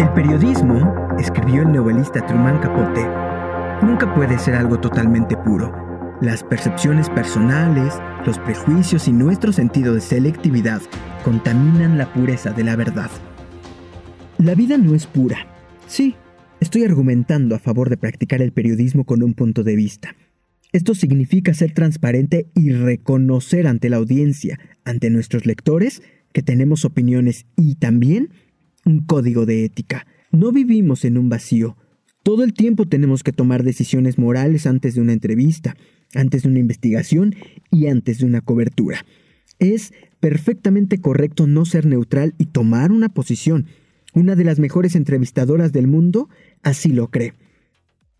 El periodismo, escribió el novelista Truman Capote, nunca puede ser algo totalmente puro. Las percepciones personales, los prejuicios y nuestro sentido de selectividad contaminan la pureza de la verdad. La vida no es pura. Sí, estoy argumentando a favor de practicar el periodismo con un punto de vista. Esto significa ser transparente y reconocer ante la audiencia, ante nuestros lectores, que tenemos opiniones y también un código de ética. No vivimos en un vacío. Todo el tiempo tenemos que tomar decisiones morales antes de una entrevista, antes de una investigación y antes de una cobertura. Es perfectamente correcto no ser neutral y tomar una posición. Una de las mejores entrevistadoras del mundo así lo cree.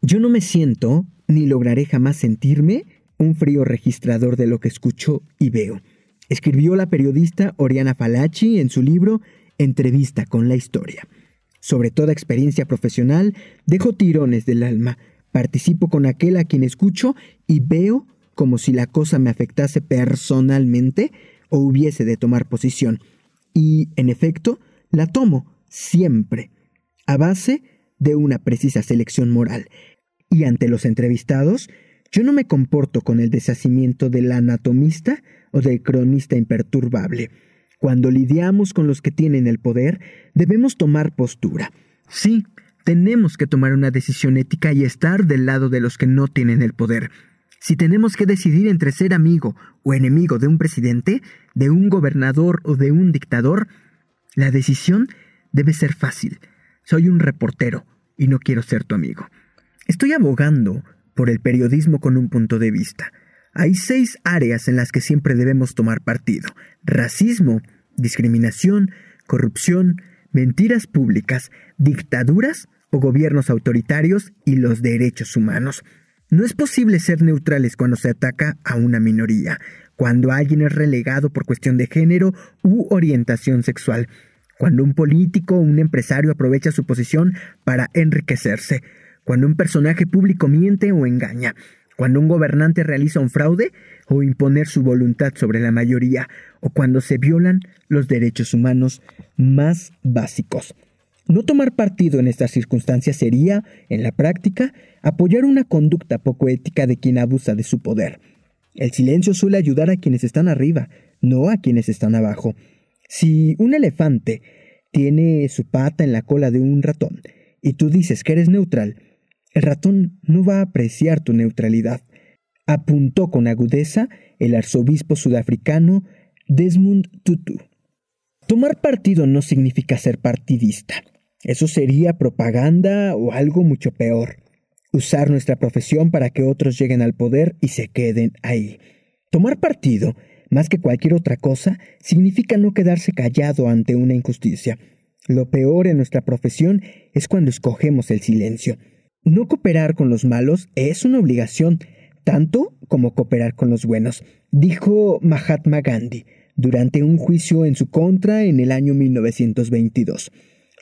Yo no me siento, ni lograré jamás sentirme, un frío registrador de lo que escucho y veo. Escribió la periodista Oriana Falachi en su libro Entrevista con la Historia. Sobre toda experiencia profesional, dejo tirones del alma, participo con aquel a quien escucho y veo como si la cosa me afectase personalmente o hubiese de tomar posición. Y, en efecto, la tomo siempre, a base de una precisa selección moral. Y ante los entrevistados, yo no me comporto con el deshacimiento del anatomista o del cronista imperturbable. Cuando lidiamos con los que tienen el poder, debemos tomar postura. Sí, tenemos que tomar una decisión ética y estar del lado de los que no tienen el poder. Si tenemos que decidir entre ser amigo o enemigo de un presidente, de un gobernador o de un dictador, la decisión debe ser fácil. Soy un reportero y no quiero ser tu amigo. Estoy abogando por el periodismo con un punto de vista. Hay seis áreas en las que siempre debemos tomar partido. Racismo, discriminación, corrupción, mentiras públicas, dictaduras o gobiernos autoritarios y los derechos humanos. No es posible ser neutrales cuando se ataca a una minoría, cuando alguien es relegado por cuestión de género u orientación sexual, cuando un político o un empresario aprovecha su posición para enriquecerse, cuando un personaje público miente o engaña, cuando un gobernante realiza un fraude o imponer su voluntad sobre la mayoría, o cuando se violan los derechos humanos más básicos. No tomar partido en estas circunstancias sería, en la práctica, apoyar una conducta poco ética de quien abusa de su poder. El silencio suele ayudar a quienes están arriba, no a quienes están abajo. Si un elefante tiene su pata en la cola de un ratón y tú dices que eres neutral, el ratón no va a apreciar tu neutralidad, apuntó con agudeza el arzobispo sudafricano Desmond Tutu. Tomar partido no significa ser partidista. Eso sería propaganda o algo mucho peor. Usar nuestra profesión para que otros lleguen al poder y se queden ahí. Tomar partido, más que cualquier otra cosa, significa no quedarse callado ante una injusticia. Lo peor en nuestra profesión es cuando escogemos el silencio. No cooperar con los malos es una obligación, tanto como cooperar con los buenos, dijo Mahatma Gandhi durante un juicio en su contra en el año 1922.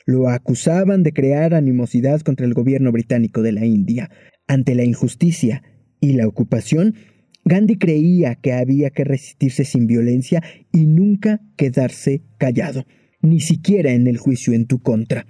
Lo acusaban de crear animosidad contra el gobierno británico de la India. Ante la injusticia y la ocupación, Gandhi creía que había que resistirse sin violencia y nunca quedarse callado, ni siquiera en el juicio en tu contra.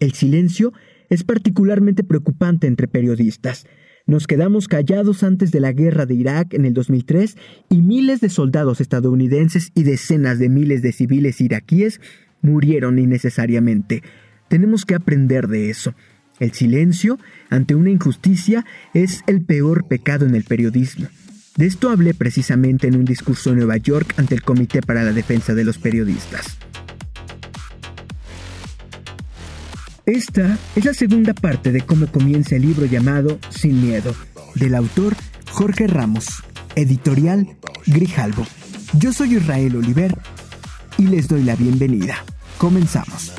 El silencio es particularmente preocupante entre periodistas. Nos quedamos callados antes de la guerra de Irak en el 2003 y miles de soldados estadounidenses y decenas de miles de civiles iraquíes murieron innecesariamente. Tenemos que aprender de eso. El silencio ante una injusticia es el peor pecado en el periodismo. De esto hablé precisamente en un discurso en Nueva York ante el Comité para la Defensa de los Periodistas. Esta es la segunda parte de cómo comienza el libro llamado Sin Miedo, del autor Jorge Ramos, editorial Grijalvo. Yo soy Israel Oliver y les doy la bienvenida. Comenzamos.